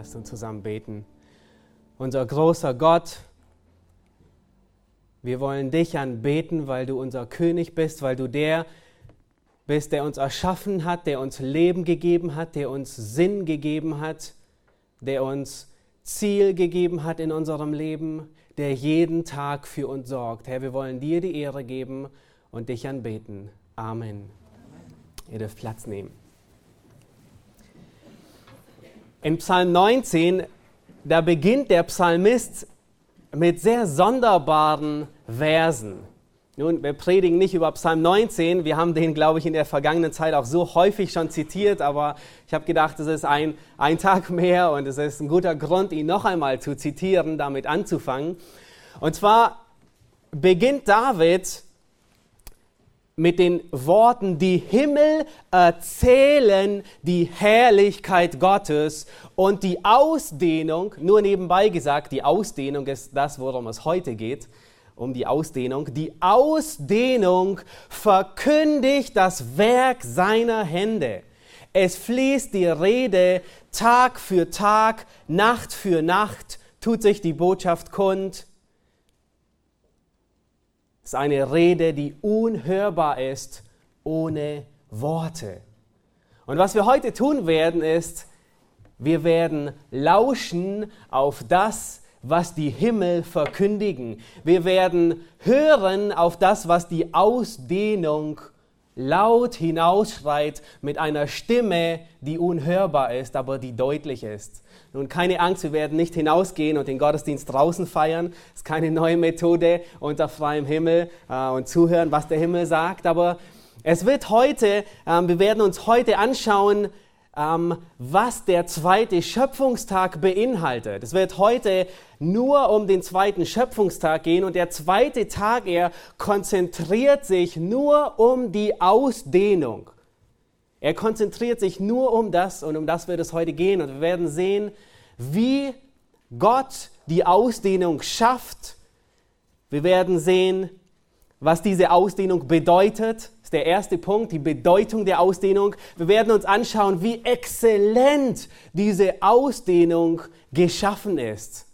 Lasst uns zusammen beten. Unser großer Gott, wir wollen dich anbeten, weil du unser König bist, weil du der bist, der uns erschaffen hat, der uns Leben gegeben hat, der uns Sinn gegeben hat, der uns Ziel gegeben hat in unserem Leben, der jeden Tag für uns sorgt. Herr, wir wollen dir die Ehre geben und dich anbeten. Amen. Ihr dürft Platz nehmen. In Psalm 19, da beginnt der Psalmist mit sehr sonderbaren Versen. Nun, wir predigen nicht über Psalm 19. Wir haben den, glaube ich, in der vergangenen Zeit auch so häufig schon zitiert, aber ich habe gedacht, es ist ein, ein Tag mehr und es ist ein guter Grund, ihn noch einmal zu zitieren, damit anzufangen. Und zwar beginnt David mit den Worten, die Himmel erzählen die Herrlichkeit Gottes und die Ausdehnung, nur nebenbei gesagt, die Ausdehnung ist das, worum es heute geht, um die Ausdehnung. Die Ausdehnung verkündigt das Werk seiner Hände. Es fließt die Rede Tag für Tag, Nacht für Nacht, tut sich die Botschaft kund. Ist eine Rede, die unhörbar ist ohne Worte. Und was wir heute tun werden, ist, wir werden lauschen auf das, was die Himmel verkündigen. Wir werden hören auf das, was die Ausdehnung laut hinausschreit mit einer Stimme, die unhörbar ist, aber die deutlich ist. Nun, keine Angst, wir werden nicht hinausgehen und den Gottesdienst draußen feiern. Das ist keine neue Methode unter freiem Himmel äh, und zuhören, was der Himmel sagt. Aber es wird heute, äh, wir werden uns heute anschauen, ähm, was der zweite Schöpfungstag beinhaltet. Es wird heute nur um den zweiten Schöpfungstag gehen und der zweite Tag, er konzentriert sich nur um die Ausdehnung. Er konzentriert sich nur um das und um das wird es heute gehen und wir werden sehen, wie Gott die Ausdehnung schafft. Wir werden sehen, was diese Ausdehnung bedeutet ist der erste Punkt, die Bedeutung der Ausdehnung. Wir werden uns anschauen, wie exzellent diese Ausdehnung geschaffen ist.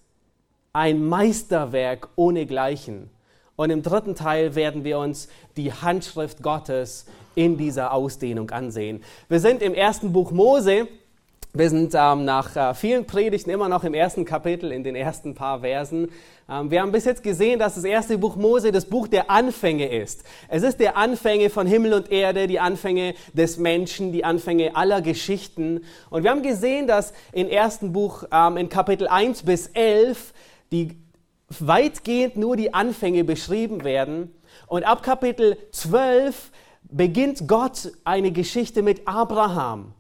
Ein Meisterwerk ohnegleichen. Und im dritten Teil werden wir uns die Handschrift Gottes in dieser Ausdehnung ansehen. Wir sind im ersten Buch Mose. Wir sind ähm, nach äh, vielen Predigten immer noch im ersten Kapitel, in den ersten paar Versen. Ähm, wir haben bis jetzt gesehen, dass das erste Buch Mose das Buch der Anfänge ist. Es ist der Anfänge von Himmel und Erde, die Anfänge des Menschen, die Anfänge aller Geschichten. Und wir haben gesehen, dass im ersten Buch, ähm, in Kapitel 1 bis 11, die weitgehend nur die Anfänge beschrieben werden. Und ab Kapitel 12 beginnt Gott eine Geschichte mit Abraham.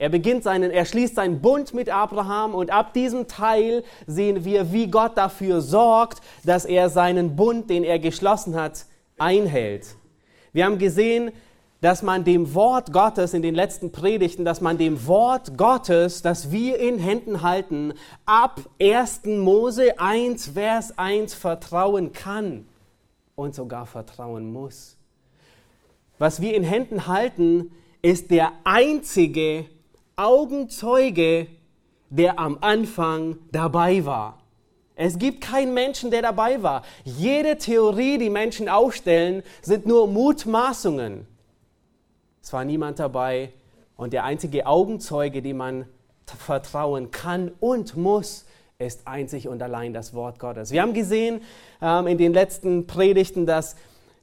Er beginnt seinen, er schließt seinen Bund mit Abraham und ab diesem Teil sehen wir, wie Gott dafür sorgt, dass er seinen Bund, den er geschlossen hat, einhält. Wir haben gesehen, dass man dem Wort Gottes in den letzten Predigten, dass man dem Wort Gottes, das wir in Händen halten, ab 1. Mose 1, Vers 1 vertrauen kann und sogar vertrauen muss. Was wir in Händen halten, ist der einzige Augenzeuge, der am Anfang dabei war. Es gibt keinen Menschen, der dabei war. Jede Theorie, die Menschen aufstellen, sind nur Mutmaßungen. Es war niemand dabei und der einzige Augenzeuge, dem man vertrauen kann und muss, ist einzig und allein das Wort Gottes. Wir haben gesehen ähm, in den letzten Predigten, dass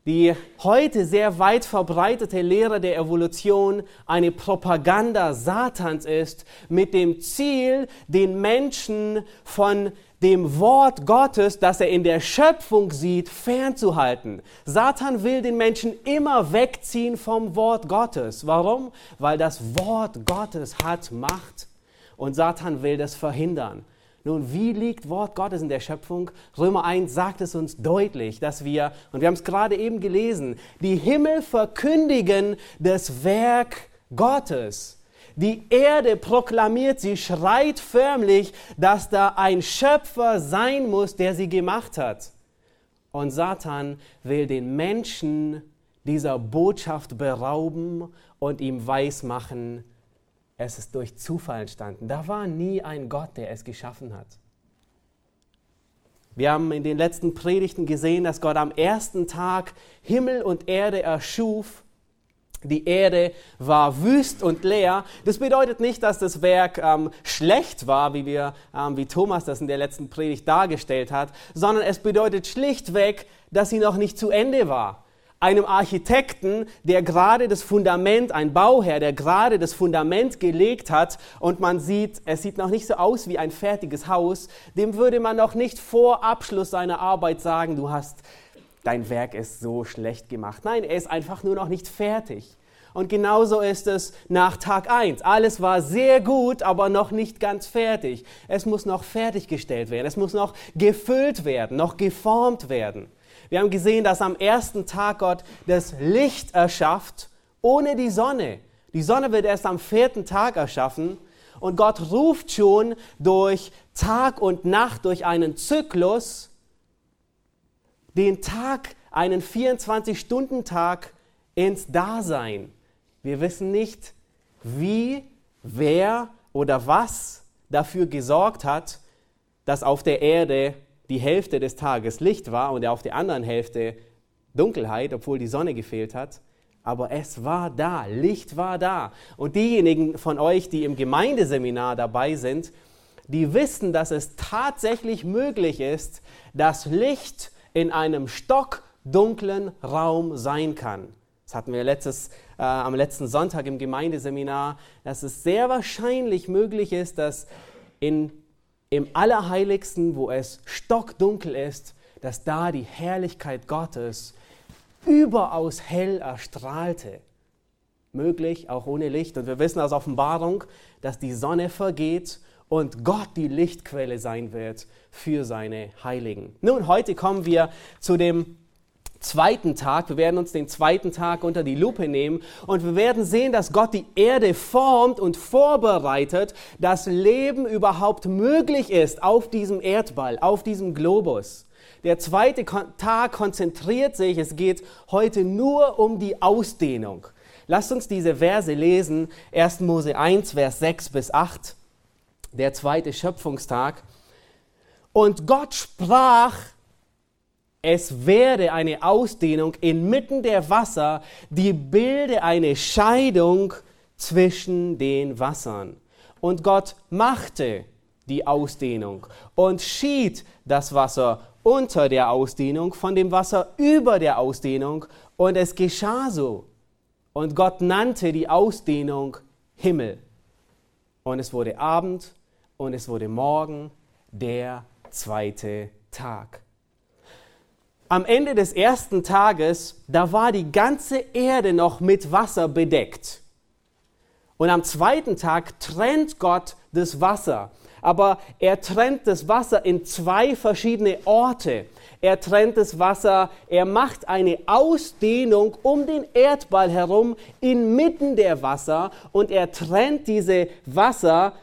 die heute sehr weit verbreitete Lehre der Evolution eine Propaganda Satans ist, mit dem Ziel, den Menschen von dem Wort Gottes, das er in der Schöpfung sieht, fernzuhalten. Satan will den Menschen immer wegziehen vom Wort Gottes. Warum? Weil das Wort Gottes hat Macht und Satan will das verhindern. Nun, wie liegt Wort Gottes in der Schöpfung? Römer 1 sagt es uns deutlich, dass wir, und wir haben es gerade eben gelesen, die Himmel verkündigen das Werk Gottes. Die Erde proklamiert, sie schreit förmlich, dass da ein Schöpfer sein muss, der sie gemacht hat. Und Satan will den Menschen dieser Botschaft berauben und ihm weismachen, es ist durch Zufall entstanden. Da war nie ein Gott, der es geschaffen hat. Wir haben in den letzten Predigten gesehen, dass Gott am ersten Tag Himmel und Erde erschuf. Die Erde war wüst und leer. Das bedeutet nicht, dass das Werk ähm, schlecht war, wie, wir, ähm, wie Thomas das in der letzten Predigt dargestellt hat, sondern es bedeutet schlichtweg, dass sie noch nicht zu Ende war einem Architekten, der gerade das Fundament, ein Bauherr, der gerade das Fundament gelegt hat und man sieht, es sieht noch nicht so aus wie ein fertiges Haus, dem würde man noch nicht vor Abschluss seiner Arbeit sagen, du hast, dein Werk ist so schlecht gemacht. Nein, er ist einfach nur noch nicht fertig. Und genauso ist es nach Tag 1. Alles war sehr gut, aber noch nicht ganz fertig. Es muss noch fertiggestellt werden. Es muss noch gefüllt werden, noch geformt werden. Wir haben gesehen, dass am ersten Tag Gott das Licht erschafft ohne die Sonne. Die Sonne wird erst am vierten Tag erschaffen. Und Gott ruft schon durch Tag und Nacht, durch einen Zyklus, den Tag, einen 24-Stunden-Tag ins Dasein. Wir wissen nicht, wie, wer oder was dafür gesorgt hat, dass auf der Erde die Hälfte des Tages Licht war und auf der anderen Hälfte Dunkelheit, obwohl die Sonne gefehlt hat. Aber es war da, Licht war da. Und diejenigen von euch, die im Gemeindeseminar dabei sind, die wissen, dass es tatsächlich möglich ist, dass Licht in einem stockdunklen Raum sein kann. Das hatten wir letztes, äh, am letzten Sonntag im Gemeindeseminar, dass es sehr wahrscheinlich möglich ist, dass in im Allerheiligsten, wo es stockdunkel ist, dass da die Herrlichkeit Gottes überaus hell erstrahlte. Möglich, auch ohne Licht. Und wir wissen aus Offenbarung, dass die Sonne vergeht und Gott die Lichtquelle sein wird für seine Heiligen. Nun, heute kommen wir zu dem zweiten Tag. Wir werden uns den zweiten Tag unter die Lupe nehmen und wir werden sehen, dass Gott die Erde formt und vorbereitet, dass Leben überhaupt möglich ist auf diesem Erdball, auf diesem Globus. Der zweite Tag konzentriert sich, es geht heute nur um die Ausdehnung. Lasst uns diese Verse lesen, 1. Mose 1, Vers 6 bis 8, der zweite Schöpfungstag. Und Gott sprach, es werde eine Ausdehnung inmitten der Wasser, die bilde eine Scheidung zwischen den Wassern. Und Gott machte die Ausdehnung und schied das Wasser unter der Ausdehnung von dem Wasser über der Ausdehnung und es geschah so. Und Gott nannte die Ausdehnung Himmel. Und es wurde Abend und es wurde Morgen, der zweite Tag am Ende des ersten Tages, da war die ganze Erde noch mit Wasser bedeckt. Und am zweiten Tag trennt Gott das Wasser. Aber er trennt das Wasser in zwei verschiedene Orte. Er trennt das Wasser, er macht eine Ausdehnung um den Erdball herum inmitten der Wasser und er trennt diese Wasser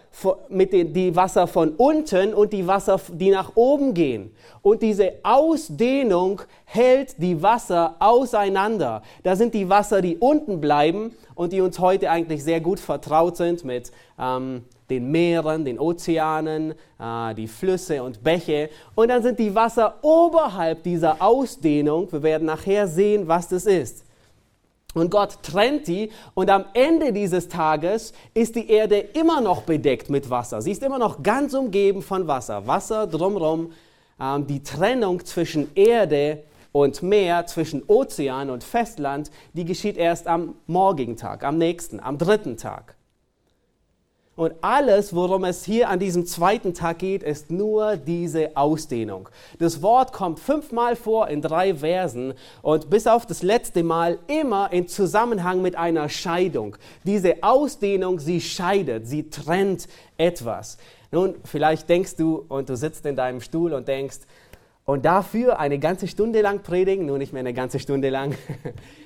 mit den, die Wasser von unten und die Wasser, die nach oben gehen. Und diese Ausdehnung hält die Wasser auseinander. Da sind die Wasser, die unten bleiben und die uns heute eigentlich sehr gut vertraut sind mit ähm, den Meeren, den Ozeanen, äh, die Flüsse und Bäche. Und dann sind die Wasser oberhalb dieser Ausdehnung. Wir werden nachher sehen, was das ist. Und Gott trennt die und am Ende dieses Tages ist die Erde immer noch bedeckt mit Wasser. Sie ist immer noch ganz umgeben von Wasser. Wasser drumherum. Ähm, die Trennung zwischen Erde und Meer, zwischen Ozean und Festland, die geschieht erst am morgigen Tag, am nächsten, am dritten Tag. Und alles, worum es hier an diesem zweiten Tag geht, ist nur diese Ausdehnung. Das Wort kommt fünfmal vor in drei Versen und bis auf das letzte Mal immer in Zusammenhang mit einer Scheidung. Diese Ausdehnung, sie scheidet, sie trennt etwas. Nun, vielleicht denkst du und du sitzt in deinem Stuhl und denkst, und dafür eine ganze Stunde lang predigen, nur nicht mehr eine ganze Stunde lang.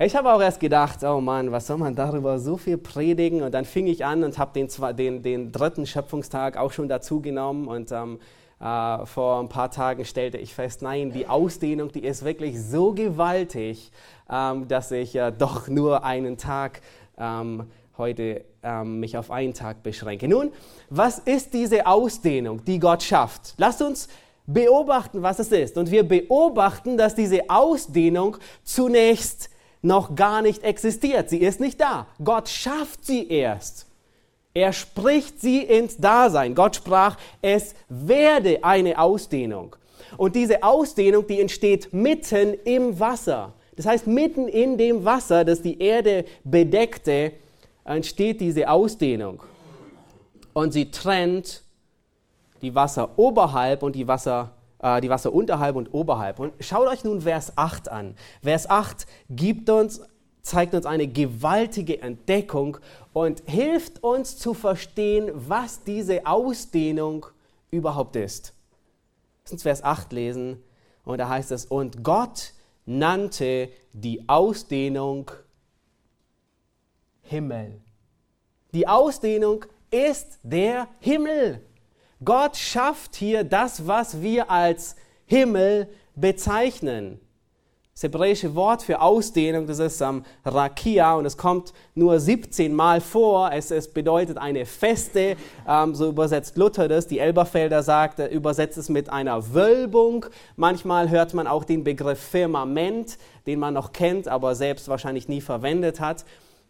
Ich habe auch erst gedacht, oh Mann, was soll man darüber so viel predigen? Und dann fing ich an und habe den, den, den dritten Schöpfungstag auch schon dazu genommen. Und ähm, äh, vor ein paar Tagen stellte ich fest, nein, die Ausdehnung, die ist wirklich so gewaltig, ähm, dass ich äh, doch nur einen Tag ähm, heute ähm, mich auf einen Tag beschränke. Nun, was ist diese Ausdehnung, die Gott schafft? Lasst uns beobachten, was es ist. Und wir beobachten, dass diese Ausdehnung zunächst noch gar nicht existiert. Sie ist nicht da. Gott schafft sie erst. Er spricht sie ins Dasein. Gott sprach, es werde eine Ausdehnung. Und diese Ausdehnung, die entsteht mitten im Wasser. Das heißt, mitten in dem Wasser, das die Erde bedeckte, entsteht diese Ausdehnung. Und sie trennt die Wasser oberhalb und die Wasser, äh, die Wasser unterhalb und oberhalb. Und schaut euch nun Vers 8 an. Vers 8 gibt uns, zeigt uns eine gewaltige Entdeckung und hilft uns zu verstehen, was diese Ausdehnung überhaupt ist. Lass uns Vers 8 lesen. Und da heißt es, und Gott nannte die Ausdehnung Himmel. Die Ausdehnung ist der Himmel. Gott schafft hier das, was wir als Himmel bezeichnen. Das hebräische Wort für Ausdehnung, das ist ähm, Rakia und es kommt nur 17 Mal vor. Es, es bedeutet eine Feste, ähm, so übersetzt Luther das. Die Elberfelder sagt, er übersetzt es mit einer Wölbung. Manchmal hört man auch den Begriff Firmament, den man noch kennt, aber selbst wahrscheinlich nie verwendet hat.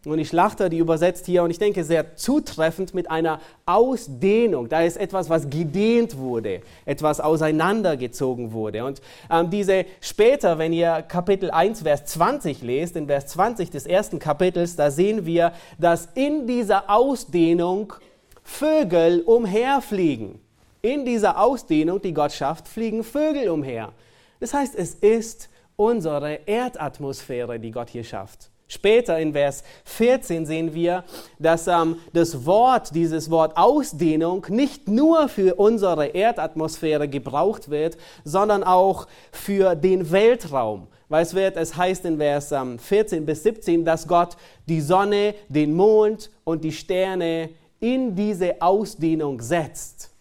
Und die Schlachter, die übersetzt hier, und ich denke sehr zutreffend, mit einer Ausdehnung. Da ist etwas, was gedehnt wurde, etwas auseinandergezogen wurde. Und ähm, diese später, wenn ihr Kapitel 1, Vers 20 lest, in Vers 20 des ersten Kapitels, da sehen wir, dass in dieser Ausdehnung Vögel umherfliegen. In dieser Ausdehnung, die Gott schafft, fliegen Vögel umher. Das heißt, es ist unsere Erdatmosphäre, die Gott hier schafft. Später in Vers 14 sehen wir, dass ähm, das Wort, dieses Wort Ausdehnung nicht nur für unsere Erdatmosphäre gebraucht wird, sondern auch für den Weltraum. Weil es wird, es heißt in Vers ähm, 14 bis 17, dass Gott die Sonne, den Mond und die Sterne in diese Ausdehnung setzt.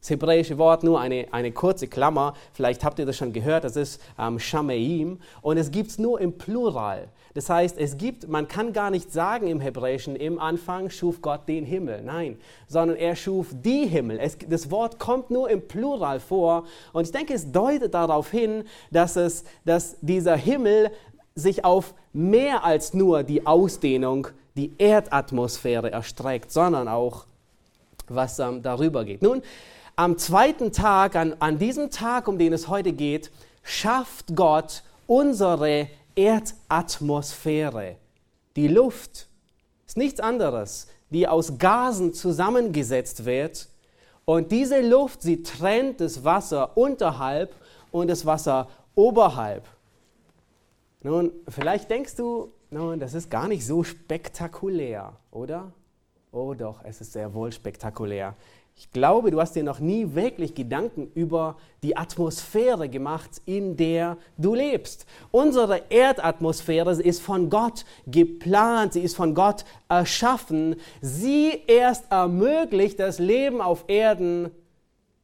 Das hebräische Wort, nur eine, eine kurze Klammer, vielleicht habt ihr das schon gehört, das ist ähm, Shameim und es gibt es nur im Plural. Das heißt, es gibt, man kann gar nicht sagen im Hebräischen, im Anfang schuf Gott den Himmel, nein, sondern er schuf die Himmel. Es, das Wort kommt nur im Plural vor und ich denke, es deutet darauf hin, dass, es, dass dieser Himmel sich auf mehr als nur die Ausdehnung, die Erdatmosphäre erstreckt, sondern auch was ähm, darüber geht. Nun, am zweiten Tag, an, an diesem Tag, um den es heute geht, schafft Gott unsere Erdatmosphäre. Die Luft ist nichts anderes, die aus Gasen zusammengesetzt wird. Und diese Luft, sie trennt das Wasser unterhalb und das Wasser oberhalb. Nun, vielleicht denkst du, nun, das ist gar nicht so spektakulär, oder? Oh doch, es ist sehr wohl spektakulär. Ich glaube, du hast dir noch nie wirklich Gedanken über die Atmosphäre gemacht, in der du lebst. Unsere Erdatmosphäre ist von Gott geplant, sie ist von Gott erschaffen. Sie erst ermöglicht, dass Leben auf Erden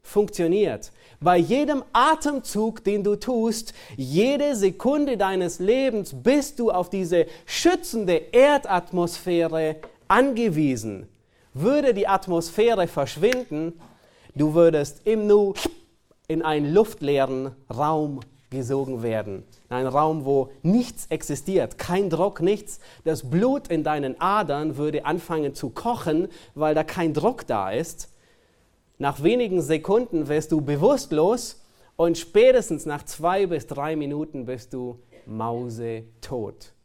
funktioniert. Bei jedem Atemzug, den du tust, jede Sekunde deines Lebens bist du auf diese schützende Erdatmosphäre angewiesen. Würde die Atmosphäre verschwinden, du würdest im Nu in einen luftleeren Raum gesogen werden. In einen Raum, wo nichts existiert, kein Druck, nichts. Das Blut in deinen Adern würde anfangen zu kochen, weil da kein Druck da ist. Nach wenigen Sekunden wirst du bewusstlos und spätestens nach zwei bis drei Minuten bist du mausetot.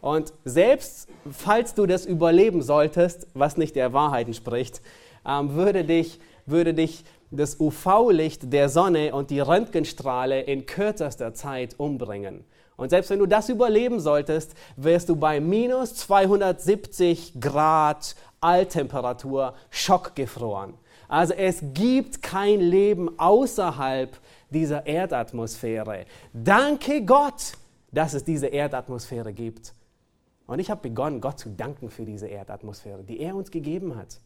Und selbst falls du das überleben solltest, was nicht der Wahrheit entspricht, ähm, würde, dich, würde dich das UV-Licht der Sonne und die Röntgenstrahle in kürzester Zeit umbringen. Und selbst wenn du das überleben solltest, wirst du bei minus 270 Grad Alttemperatur schockgefroren. Also es gibt kein Leben außerhalb dieser Erdatmosphäre. Danke Gott, dass es diese Erdatmosphäre gibt. Und ich habe begonnen, Gott zu danken für diese Erdatmosphäre, die er uns gegeben hat.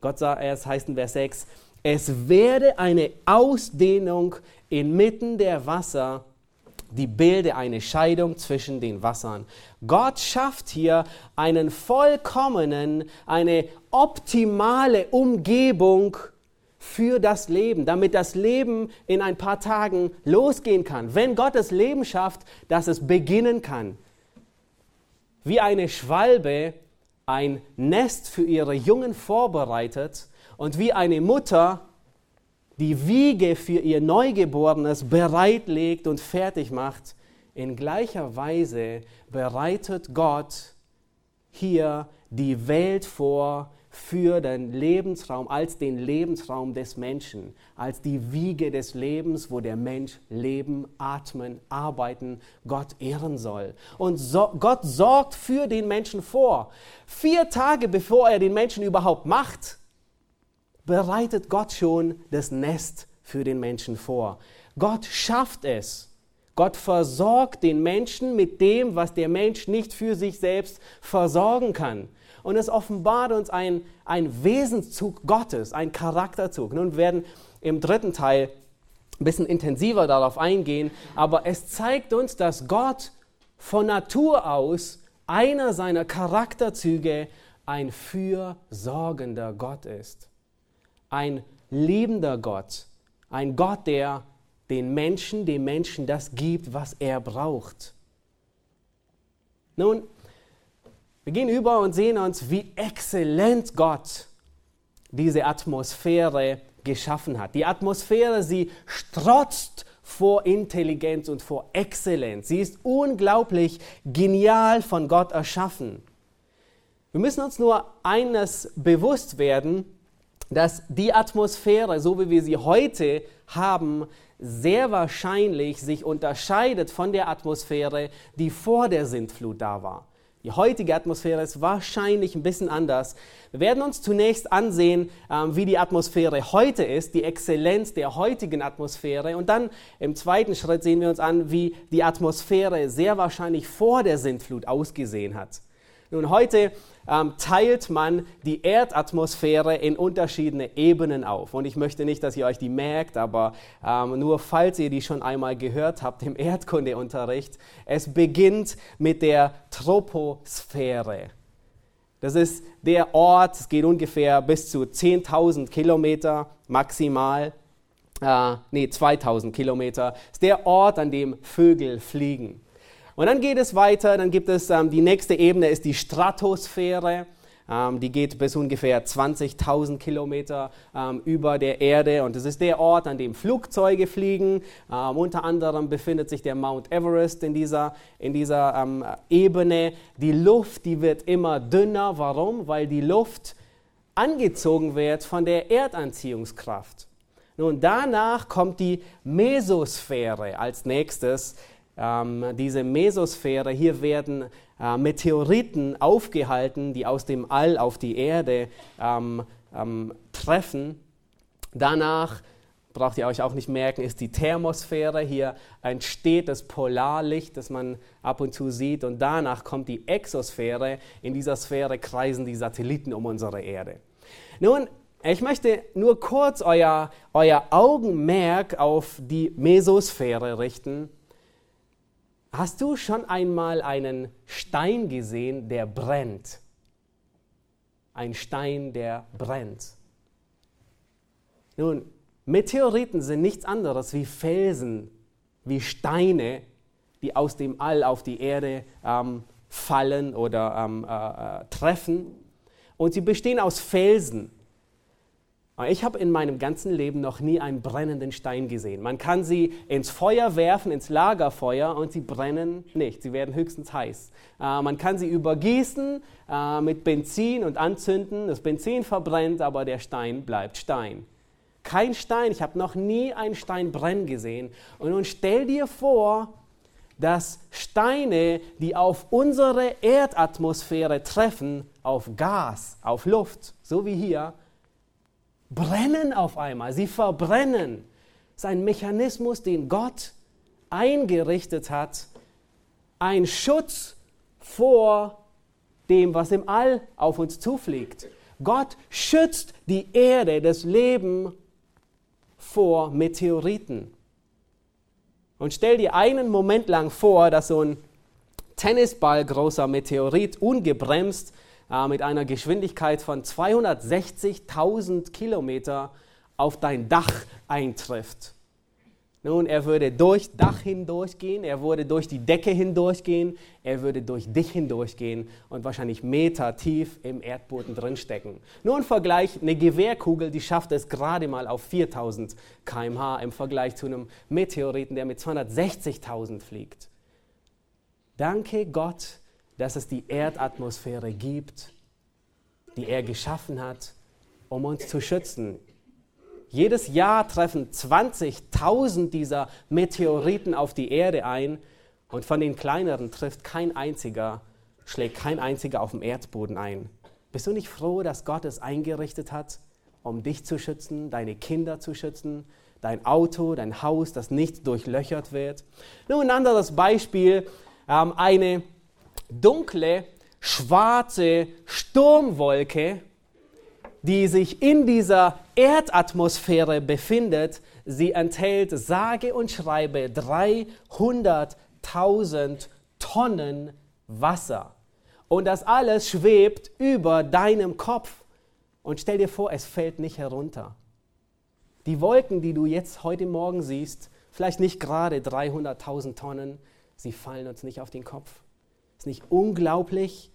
Gott sagt, es heißt in Vers 6, es werde eine Ausdehnung inmitten der Wasser die bilde eine Scheidung zwischen den Wassern. Gott schafft hier einen vollkommenen, eine optimale Umgebung für das Leben, damit das Leben in ein paar Tagen losgehen kann. Wenn Gott das Leben schafft, dass es beginnen kann. Wie eine Schwalbe ein Nest für ihre Jungen vorbereitet und wie eine Mutter die Wiege für ihr Neugeborenes bereitlegt und fertig macht, in gleicher Weise bereitet Gott hier die Welt vor für den Lebensraum, als den Lebensraum des Menschen, als die Wiege des Lebens, wo der Mensch leben, atmen, arbeiten, Gott ehren soll. Und so, Gott sorgt für den Menschen vor. Vier Tage bevor er den Menschen überhaupt macht, bereitet Gott schon das Nest für den Menschen vor. Gott schafft es. Gott versorgt den Menschen mit dem, was der Mensch nicht für sich selbst versorgen kann. Und es offenbart uns ein, ein Wesenszug Gottes, ein Charakterzug. Nun werden im dritten Teil ein bisschen intensiver darauf eingehen, aber es zeigt uns, dass Gott von Natur aus einer seiner Charakterzüge ein fürsorgender Gott ist. Ein liebender Gott. Ein Gott, der den Menschen, dem Menschen das gibt, was er braucht. Nun, wir gehen über und sehen uns, wie exzellent Gott diese Atmosphäre geschaffen hat. Die Atmosphäre, sie strotzt vor Intelligenz und vor Exzellenz. Sie ist unglaublich genial von Gott erschaffen. Wir müssen uns nur eines bewusst werden, dass die Atmosphäre, so wie wir sie heute haben, sehr wahrscheinlich sich unterscheidet von der Atmosphäre, die vor der Sintflut da war. Die heutige Atmosphäre ist wahrscheinlich ein bisschen anders. Wir werden uns zunächst ansehen, ähm, wie die Atmosphäre heute ist, die Exzellenz der heutigen Atmosphäre. Und dann im zweiten Schritt sehen wir uns an, wie die Atmosphäre sehr wahrscheinlich vor der Sintflut ausgesehen hat. Nun, heute ähm, teilt man die Erdatmosphäre in verschiedene Ebenen auf. Und ich möchte nicht, dass ihr euch die merkt, aber ähm, nur falls ihr die schon einmal gehört habt im Erdkundeunterricht, es beginnt mit der Troposphäre. Das ist der Ort, es geht ungefähr bis zu 10.000 Kilometer maximal, äh, nee, 2.000 Kilometer, ist der Ort, an dem Vögel fliegen. Und dann geht es weiter, dann gibt es ähm, die nächste Ebene, ist die Stratosphäre. Ähm, die geht bis ungefähr 20.000 Kilometer ähm, über der Erde und das ist der Ort, an dem Flugzeuge fliegen. Ähm, unter anderem befindet sich der Mount Everest in dieser, in dieser ähm, Ebene. Die Luft, die wird immer dünner. Warum? Weil die Luft angezogen wird von der Erdanziehungskraft. Nun, danach kommt die Mesosphäre als nächstes ähm, diese Mesosphäre, hier werden äh, Meteoriten aufgehalten, die aus dem All auf die Erde ähm, ähm, treffen. Danach braucht ihr euch auch nicht merken, ist die Thermosphäre. Hier entsteht das Polarlicht, das man ab und zu sieht. Und danach kommt die Exosphäre. In dieser Sphäre kreisen die Satelliten um unsere Erde. Nun, ich möchte nur kurz euer, euer Augenmerk auf die Mesosphäre richten. Hast du schon einmal einen Stein gesehen, der brennt? Ein Stein, der brennt. Nun, Meteoriten sind nichts anderes wie Felsen, wie Steine, die aus dem All auf die Erde ähm, fallen oder ähm, äh, äh treffen. Und sie bestehen aus Felsen. Ich habe in meinem ganzen Leben noch nie einen brennenden Stein gesehen. Man kann sie ins Feuer werfen, ins Lagerfeuer, und sie brennen nicht. Sie werden höchstens heiß. Äh, man kann sie übergießen äh, mit Benzin und anzünden. Das Benzin verbrennt, aber der Stein bleibt Stein. Kein Stein, ich habe noch nie einen Stein brennen gesehen. Und nun stell dir vor, dass Steine, die auf unsere Erdatmosphäre treffen, auf Gas, auf Luft, so wie hier, brennen auf einmal, sie verbrennen. Das ist ein Mechanismus, den Gott eingerichtet hat, ein Schutz vor dem, was im All auf uns zufliegt. Gott schützt die Erde, das Leben vor Meteoriten. Und stell dir einen Moment lang vor, dass so ein Tennisball großer Meteorit ungebremst äh, mit einer Geschwindigkeit von 260.000 Kilometer auf dein Dach eintrifft. Nun, er würde durch Dach hindurchgehen, er würde durch die Decke hindurchgehen, er würde durch dich hindurchgehen und wahrscheinlich Meter tief im Erdboden drinstecken. Nur im Vergleich, eine Gewehrkugel, die schafft es gerade mal auf 4000 km/h im Vergleich zu einem Meteoriten, der mit 260.000 fliegt. Danke Gott, dass es die Erdatmosphäre gibt, die er geschaffen hat, um uns zu schützen. Jedes Jahr treffen 20.000 dieser Meteoriten auf die Erde ein und von den kleineren trifft kein einziger, schlägt kein einziger auf dem Erdboden ein. Bist du nicht froh, dass Gott es eingerichtet hat, um dich zu schützen, deine Kinder zu schützen, dein Auto, dein Haus, das nicht durchlöchert wird? Nun ein anderes Beispiel, ähm, eine dunkle, schwarze Sturmwolke die sich in dieser Erdatmosphäre befindet, sie enthält sage und schreibe 300.000 Tonnen Wasser. Und das alles schwebt über deinem Kopf. Und stell dir vor, es fällt nicht herunter. Die Wolken, die du jetzt heute Morgen siehst, vielleicht nicht gerade 300.000 Tonnen, sie fallen uns nicht auf den Kopf. Ist nicht unglaublich?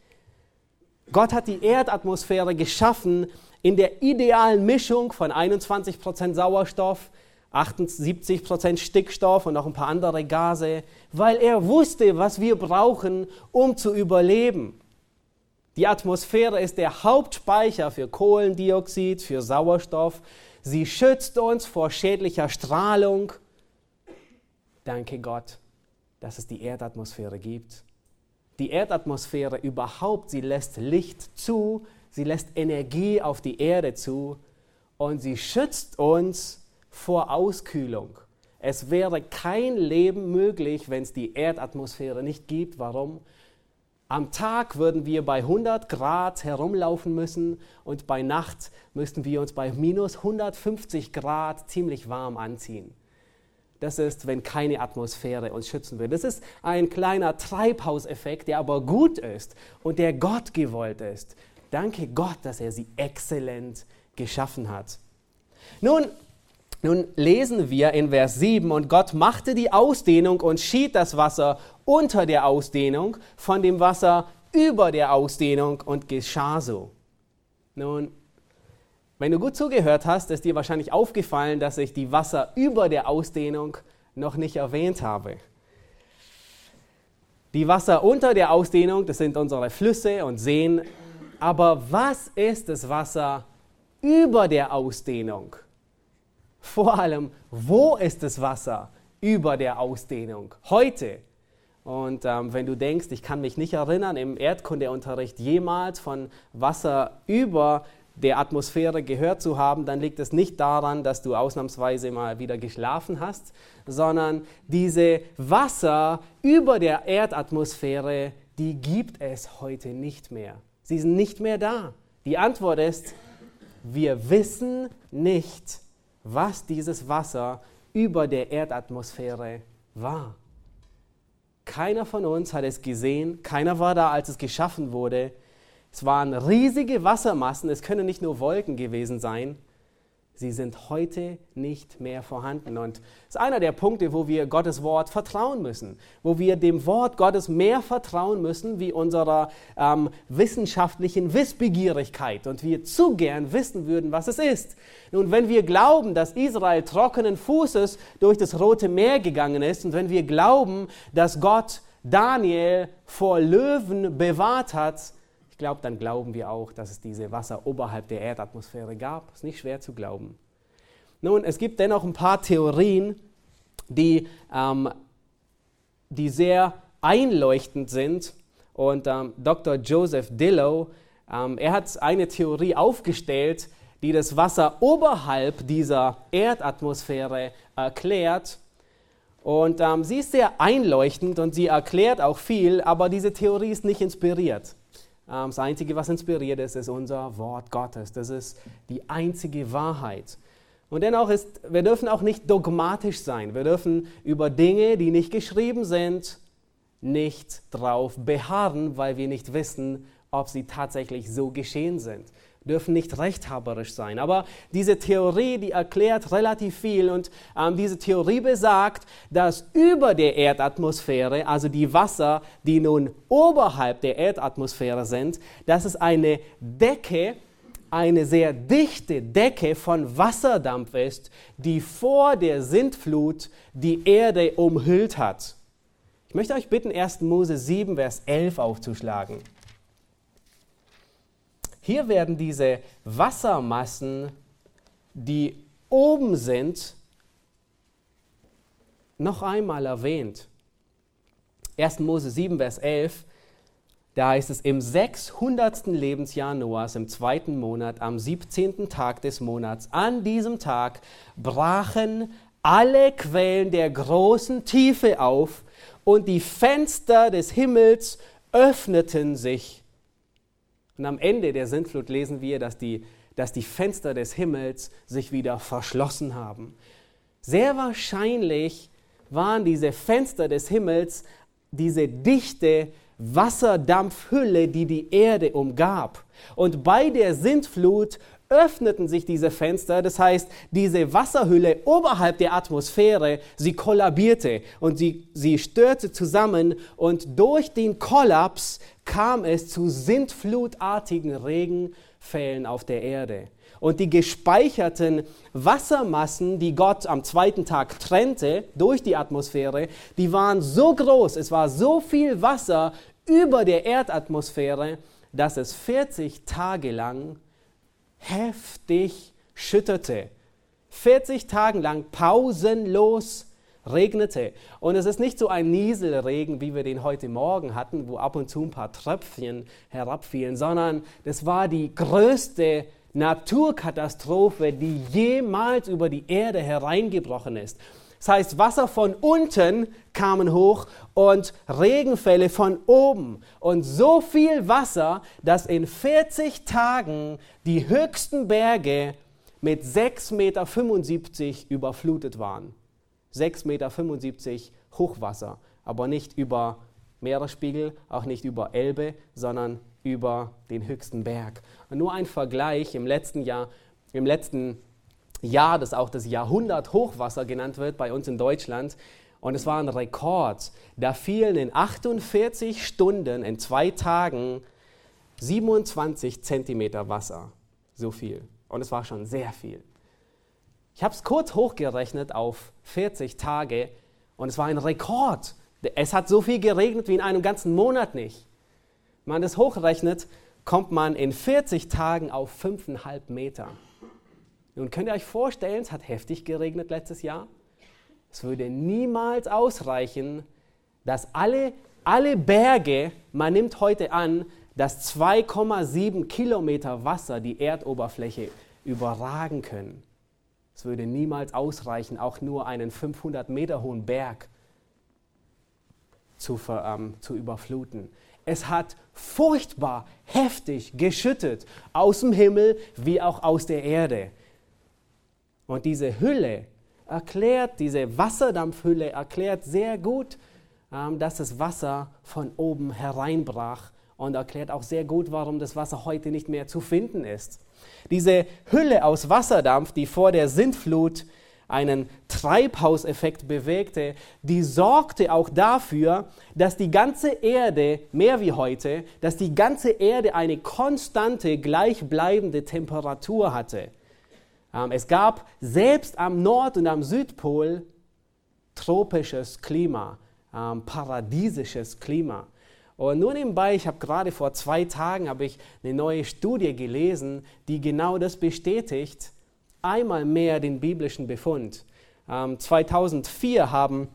Gott hat die Erdatmosphäre geschaffen, in der idealen Mischung von 21% Sauerstoff, 78% Stickstoff und noch ein paar andere Gase, weil er wusste, was wir brauchen, um zu überleben. Die Atmosphäre ist der Hauptspeicher für Kohlendioxid, für Sauerstoff. Sie schützt uns vor schädlicher Strahlung. Danke Gott, dass es die Erdatmosphäre gibt. Die Erdatmosphäre überhaupt, sie lässt Licht zu, sie lässt Energie auf die Erde zu und sie schützt uns vor Auskühlung. Es wäre kein Leben möglich, wenn es die Erdatmosphäre nicht gibt. Warum? Am Tag würden wir bei 100 Grad herumlaufen müssen und bei Nacht müssten wir uns bei minus 150 Grad ziemlich warm anziehen. Das ist, wenn keine Atmosphäre uns schützen würde. Das ist ein kleiner Treibhauseffekt, der aber gut ist und der Gott gewollt ist. Danke Gott, dass er sie exzellent geschaffen hat. Nun, nun lesen wir in Vers 7, und Gott machte die Ausdehnung und schied das Wasser unter der Ausdehnung von dem Wasser über der Ausdehnung und geschah so. Nun, wenn du gut zugehört hast, ist dir wahrscheinlich aufgefallen, dass ich die Wasser über der Ausdehnung noch nicht erwähnt habe. Die Wasser unter der Ausdehnung, das sind unsere Flüsse und Seen, aber was ist das Wasser über der Ausdehnung? Vor allem, wo ist das Wasser über der Ausdehnung? Heute. Und ähm, wenn du denkst, ich kann mich nicht erinnern, im Erdkundeunterricht jemals von Wasser über der Atmosphäre gehört zu haben, dann liegt es nicht daran, dass du ausnahmsweise mal wieder geschlafen hast, sondern diese Wasser über der Erdatmosphäre, die gibt es heute nicht mehr. Sie sind nicht mehr da. Die Antwort ist, wir wissen nicht, was dieses Wasser über der Erdatmosphäre war. Keiner von uns hat es gesehen, keiner war da, als es geschaffen wurde. Es waren riesige Wassermassen, es können nicht nur Wolken gewesen sein, sie sind heute nicht mehr vorhanden. Und das ist einer der Punkte, wo wir Gottes Wort vertrauen müssen, wo wir dem Wort Gottes mehr vertrauen müssen wie unserer ähm, wissenschaftlichen Wissbegierigkeit und wir zu gern wissen würden, was es ist. Nun, wenn wir glauben, dass Israel trockenen Fußes durch das Rote Meer gegangen ist und wenn wir glauben, dass Gott Daniel vor Löwen bewahrt hat, ich glaube, dann glauben wir auch, dass es diese Wasser oberhalb der Erdatmosphäre gab. Ist nicht schwer zu glauben. Nun, es gibt dennoch ein paar Theorien, die, ähm, die sehr einleuchtend sind. Und ähm, Dr. Joseph Dillow, ähm, er hat eine Theorie aufgestellt, die das Wasser oberhalb dieser Erdatmosphäre erklärt. Und ähm, sie ist sehr einleuchtend und sie erklärt auch viel, aber diese Theorie ist nicht inspiriert. Ähm, das Einzige, was inspiriert ist, ist unser Wort Gottes. Das ist die einzige Wahrheit. Und dennoch ist, wir dürfen auch nicht dogmatisch sein. Wir dürfen über Dinge, die nicht geschrieben sind, nicht drauf beharren, weil wir nicht wissen, ob sie tatsächlich so geschehen sind. Dürfen nicht rechthaberisch sein. Aber diese Theorie, die erklärt relativ viel und ähm, diese Theorie besagt, dass über der Erdatmosphäre, also die Wasser, die nun oberhalb der Erdatmosphäre sind, dass es eine Decke eine sehr dichte Decke von Wasserdampf ist, die vor der Sintflut die Erde umhüllt hat. Ich möchte euch bitten, 1. Mose 7, Vers 11 aufzuschlagen. Hier werden diese Wassermassen, die oben sind, noch einmal erwähnt. 1. Mose 7, Vers 11. Da heißt es, im 600. Lebensjahr Noahs, im zweiten Monat, am 17. Tag des Monats, an diesem Tag brachen alle Quellen der großen Tiefe auf und die Fenster des Himmels öffneten sich. Und am Ende der Sintflut lesen wir, dass die, dass die Fenster des Himmels sich wieder verschlossen haben. Sehr wahrscheinlich waren diese Fenster des Himmels diese dichte Wasserdampfhülle, die die Erde umgab. Und bei der Sintflut öffneten sich diese Fenster, das heißt, diese Wasserhülle oberhalb der Atmosphäre, sie kollabierte und sie, sie stürzte zusammen und durch den Kollaps kam es zu sintflutartigen Regenfällen auf der Erde. Und die gespeicherten Wassermassen, die Gott am zweiten Tag trennte durch die Atmosphäre, die waren so groß, es war so viel Wasser über der Erdatmosphäre, dass es 40 Tage lang heftig schütterte. 40 Tage lang pausenlos regnete. Und es ist nicht so ein Nieselregen, wie wir den heute Morgen hatten, wo ab und zu ein paar Tröpfchen herabfielen, sondern das war die größte Naturkatastrophe, die jemals über die Erde hereingebrochen ist. Das heißt, Wasser von unten kamen hoch und Regenfälle von oben. Und so viel Wasser, dass in 40 Tagen die höchsten Berge mit 6,75 Meter überflutet waren. 6,75 Meter Hochwasser, aber nicht über Meeresspiegel, auch nicht über Elbe, sondern über den höchsten Berg. Und nur ein Vergleich im letzten Jahr, im letzten Jahr, das auch das Jahrhundert Hochwasser genannt wird bei uns in Deutschland. Und es war ein Rekord. Da fielen in 48 Stunden, in zwei Tagen, 27 Zentimeter Wasser. So viel. Und es war schon sehr viel. Ich habe es kurz hochgerechnet auf 40 Tage und es war ein Rekord. Es hat so viel geregnet wie in einem ganzen Monat nicht. Wenn man das hochrechnet, kommt man in 40 Tagen auf 5,5 Meter. Nun könnt ihr euch vorstellen, es hat heftig geregnet letztes Jahr. Es würde niemals ausreichen, dass alle, alle Berge, man nimmt heute an, dass 2,7 Kilometer Wasser die Erdoberfläche überragen können. Es würde niemals ausreichen, auch nur einen 500 Meter hohen Berg zu, ähm, zu überfluten. Es hat furchtbar heftig geschüttet, aus dem Himmel wie auch aus der Erde. Und diese Hülle erklärt, diese Wasserdampfhülle erklärt sehr gut, ähm, dass das Wasser von oben hereinbrach und erklärt auch sehr gut, warum das Wasser heute nicht mehr zu finden ist. Diese Hülle aus Wasserdampf, die vor der Sintflut einen Treibhauseffekt bewegte, die sorgte auch dafür, dass die ganze Erde, mehr wie heute, dass die ganze Erde eine konstante, gleichbleibende Temperatur hatte. Ähm, es gab selbst am Nord- und am Südpol tropisches Klima, ähm, paradiesisches Klima. Und nur nebenbei, ich habe gerade vor zwei Tagen ich eine neue Studie gelesen, die genau das bestätigt einmal mehr den biblischen Befund. Ähm, 2004 haben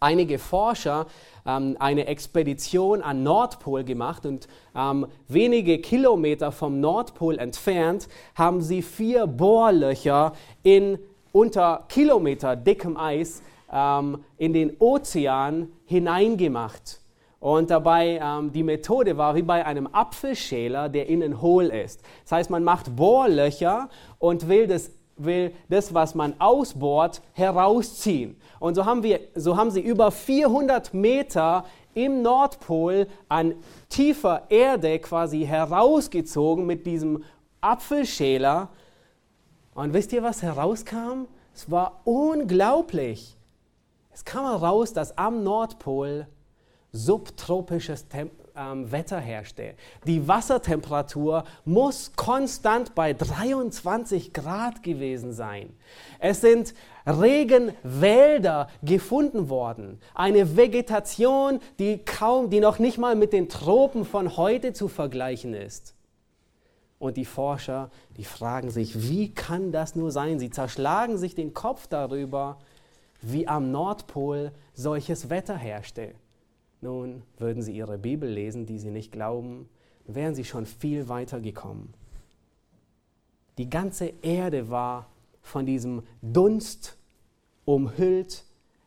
einige Forscher ähm, eine Expedition an Nordpol gemacht und ähm, wenige Kilometer vom Nordpol entfernt haben sie vier Bohrlöcher in unter Kilometer dickem Eis ähm, in den Ozean hineingemacht. Und dabei, ähm, die Methode war wie bei einem Apfelschäler, der innen hohl ist. Das heißt, man macht Bohrlöcher und will das will das, was man ausbohrt, herausziehen. Und so haben, wir, so haben sie über 400 Meter im Nordpol an tiefer Erde quasi herausgezogen mit diesem Apfelschäler. Und wisst ihr, was herauskam? Es war unglaublich. Es kam heraus, dass am Nordpol subtropisches Tem ähm, Wetter herrschte. Die Wassertemperatur muss konstant bei 23 Grad gewesen sein. Es sind Regenwälder gefunden worden. Eine Vegetation, die kaum, die noch nicht mal mit den Tropen von heute zu vergleichen ist. Und die Forscher, die fragen sich, wie kann das nur sein? Sie zerschlagen sich den Kopf darüber, wie am Nordpol solches Wetter herrschte. Nun, würden Sie Ihre Bibel lesen, die Sie nicht glauben, wären Sie schon viel weiter gekommen. Die ganze Erde war von diesem Dunst umhüllt,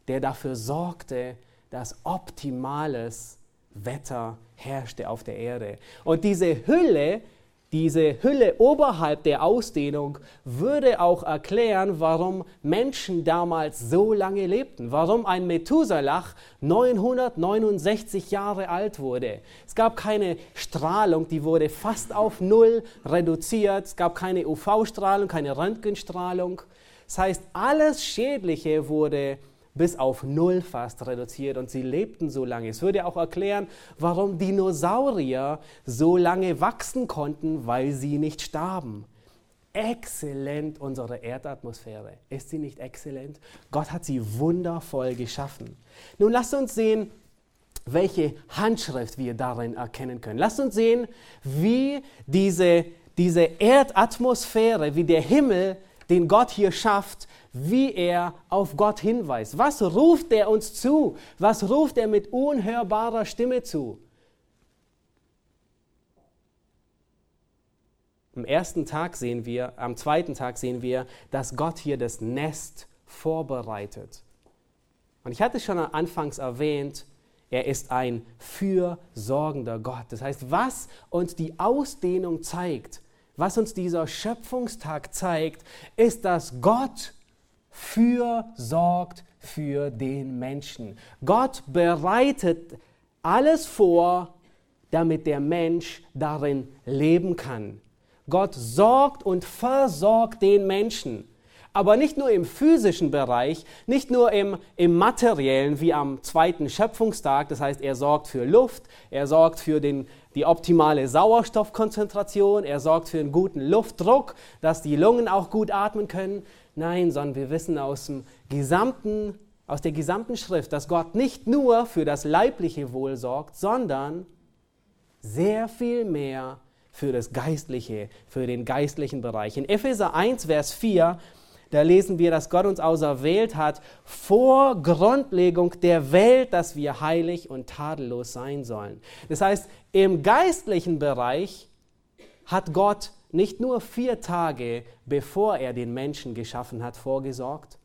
der dafür sorgte, dass optimales Wetter herrschte auf der Erde. Und diese Hülle diese Hülle oberhalb der Ausdehnung würde auch erklären, warum Menschen damals so lange lebten, warum ein Methuselah 969 Jahre alt wurde. Es gab keine Strahlung, die wurde fast auf Null reduziert, es gab keine UV-Strahlung, keine Röntgenstrahlung. Das heißt, alles Schädliche wurde bis auf Null fast reduziert und sie lebten so lange. Es würde auch erklären, warum Dinosaurier so lange wachsen konnten, weil sie nicht starben. Exzellent unsere Erdatmosphäre. Ist sie nicht exzellent? Gott hat sie wundervoll geschaffen. Nun lasst uns sehen, welche Handschrift wir darin erkennen können. Lasst uns sehen, wie diese, diese Erdatmosphäre, wie der Himmel, den Gott hier schafft, wie er auf Gott hinweist. Was ruft er uns zu? Was ruft er mit unhörbarer Stimme zu? Am ersten Tag sehen wir, am zweiten Tag sehen wir, dass Gott hier das Nest vorbereitet. Und ich hatte schon anfangs erwähnt, er ist ein fürsorgender Gott. Das heißt, was uns die Ausdehnung zeigt, was uns dieser Schöpfungstag zeigt, ist, dass Gott fürsorgt für den Menschen. Gott bereitet alles vor, damit der Mensch darin leben kann. Gott sorgt und versorgt den Menschen. Aber nicht nur im physischen Bereich, nicht nur im, im materiellen wie am zweiten Schöpfungstag. Das heißt, er sorgt für Luft, er sorgt für den, die optimale Sauerstoffkonzentration, er sorgt für einen guten Luftdruck, dass die Lungen auch gut atmen können. Nein, sondern wir wissen aus, dem gesamten, aus der gesamten Schrift, dass Gott nicht nur für das leibliche Wohl sorgt, sondern sehr viel mehr für das Geistliche, für den geistlichen Bereich. In Epheser 1, Vers 4, da lesen wir, dass Gott uns auserwählt hat vor Grundlegung der Welt, dass wir heilig und tadellos sein sollen. Das heißt, im geistlichen Bereich hat Gott nicht nur vier Tage bevor er den Menschen geschaffen hat, vorgesorgt.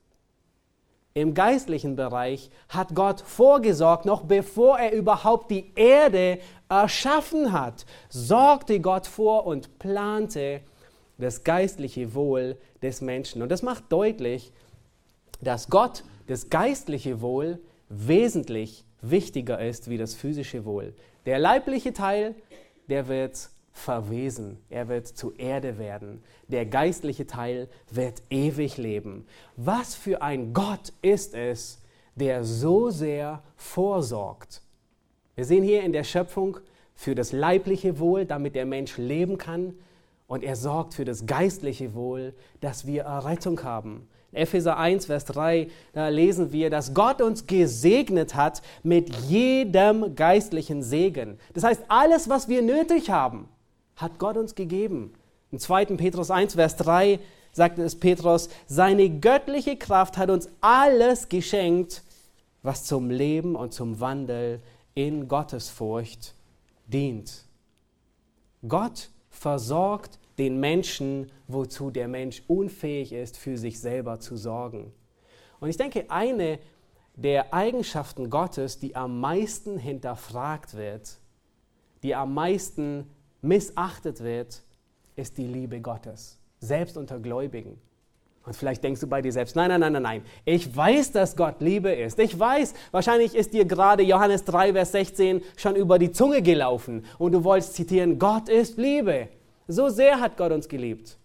Im geistlichen Bereich hat Gott vorgesorgt, noch bevor er überhaupt die Erde erschaffen hat, sorgte Gott vor und plante das geistliche Wohl des Menschen. Und das macht deutlich, dass Gott das geistliche Wohl wesentlich wichtiger ist wie das physische Wohl. Der leibliche Teil, der wird verwesen, er wird zu Erde werden. Der geistliche Teil wird ewig leben. Was für ein Gott ist es, der so sehr vorsorgt. Wir sehen hier in der Schöpfung für das leibliche Wohl, damit der Mensch leben kann. Und er sorgt für das geistliche Wohl, dass wir Errettung haben. In Epheser 1, Vers 3, da lesen wir, dass Gott uns gesegnet hat mit jedem geistlichen Segen. Das heißt, alles, was wir nötig haben, hat Gott uns gegeben. Im 2. Petrus 1, Vers 3 sagt es Petrus, seine göttliche Kraft hat uns alles geschenkt, was zum Leben und zum Wandel in Gottesfurcht dient. Gott versorgt den Menschen, wozu der Mensch unfähig ist, für sich selber zu sorgen. Und ich denke, eine der Eigenschaften Gottes, die am meisten hinterfragt wird, die am meisten missachtet wird, ist die Liebe Gottes, selbst unter Gläubigen. Und vielleicht denkst du bei dir selbst, nein, nein, nein, nein, nein. Ich weiß, dass Gott Liebe ist. Ich weiß, wahrscheinlich ist dir gerade Johannes 3, Vers 16 schon über die Zunge gelaufen und du wolltest zitieren, Gott ist Liebe. So sehr hat Gott uns geliebt.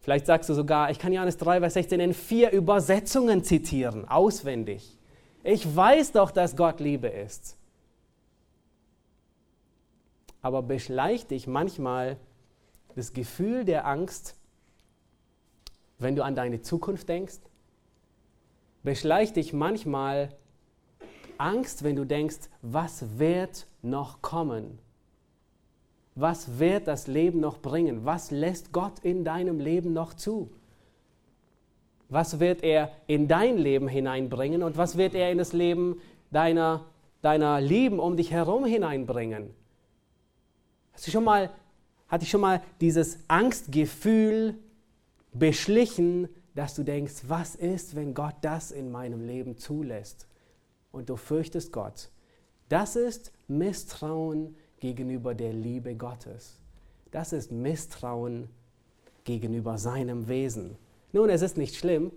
Vielleicht sagst du sogar, ich kann Johannes 3, Vers 16 in vier Übersetzungen zitieren, auswendig. Ich weiß doch, dass Gott Liebe ist. Aber beschleicht dich manchmal das Gefühl der Angst, wenn du an deine Zukunft denkst? Beschleicht dich manchmal Angst, wenn du denkst, was wird noch kommen? Was wird das Leben noch bringen? Was lässt Gott in deinem Leben noch zu? Was wird er in dein Leben hineinbringen und was wird er in das Leben deiner, deiner Lieben um dich herum hineinbringen? Hast du schon mal hat dich schon mal dieses Angstgefühl beschlichen, dass du denkst, was ist, wenn Gott das in meinem Leben zulässt? Und du fürchtest Gott. Das ist Misstrauen gegenüber der Liebe Gottes. Das ist Misstrauen gegenüber seinem Wesen. Nun, es ist nicht schlimm,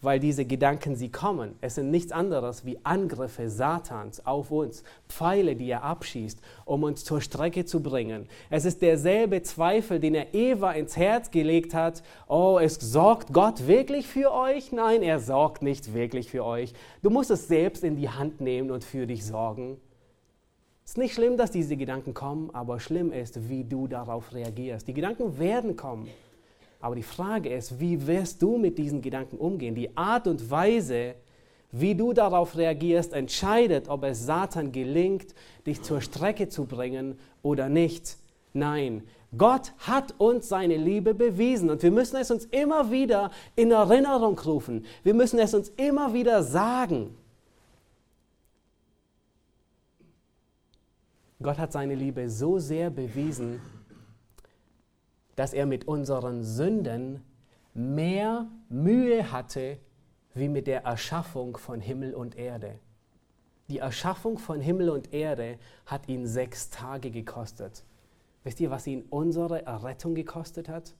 weil diese Gedanken, sie kommen. Es sind nichts anderes wie Angriffe Satans auf uns, Pfeile, die er abschießt, um uns zur Strecke zu bringen. Es ist derselbe Zweifel, den er Eva ins Herz gelegt hat. Oh, es sorgt Gott wirklich für euch? Nein, er sorgt nicht wirklich für euch. Du musst es selbst in die Hand nehmen und für dich sorgen. Es ist nicht schlimm, dass diese Gedanken kommen, aber schlimm ist, wie du darauf reagierst. Die Gedanken werden kommen. Aber die Frage ist, wie wirst du mit diesen Gedanken umgehen? Die Art und Weise, wie du darauf reagierst, entscheidet, ob es Satan gelingt, dich zur Strecke zu bringen oder nicht. Nein, Gott hat uns seine Liebe bewiesen und wir müssen es uns immer wieder in Erinnerung rufen. Wir müssen es uns immer wieder sagen. Gott hat seine Liebe so sehr bewiesen, dass er mit unseren Sünden mehr Mühe hatte wie mit der Erschaffung von Himmel und Erde. Die Erschaffung von Himmel und Erde hat ihn sechs Tage gekostet. Wisst ihr, was ihn unsere Errettung gekostet hat?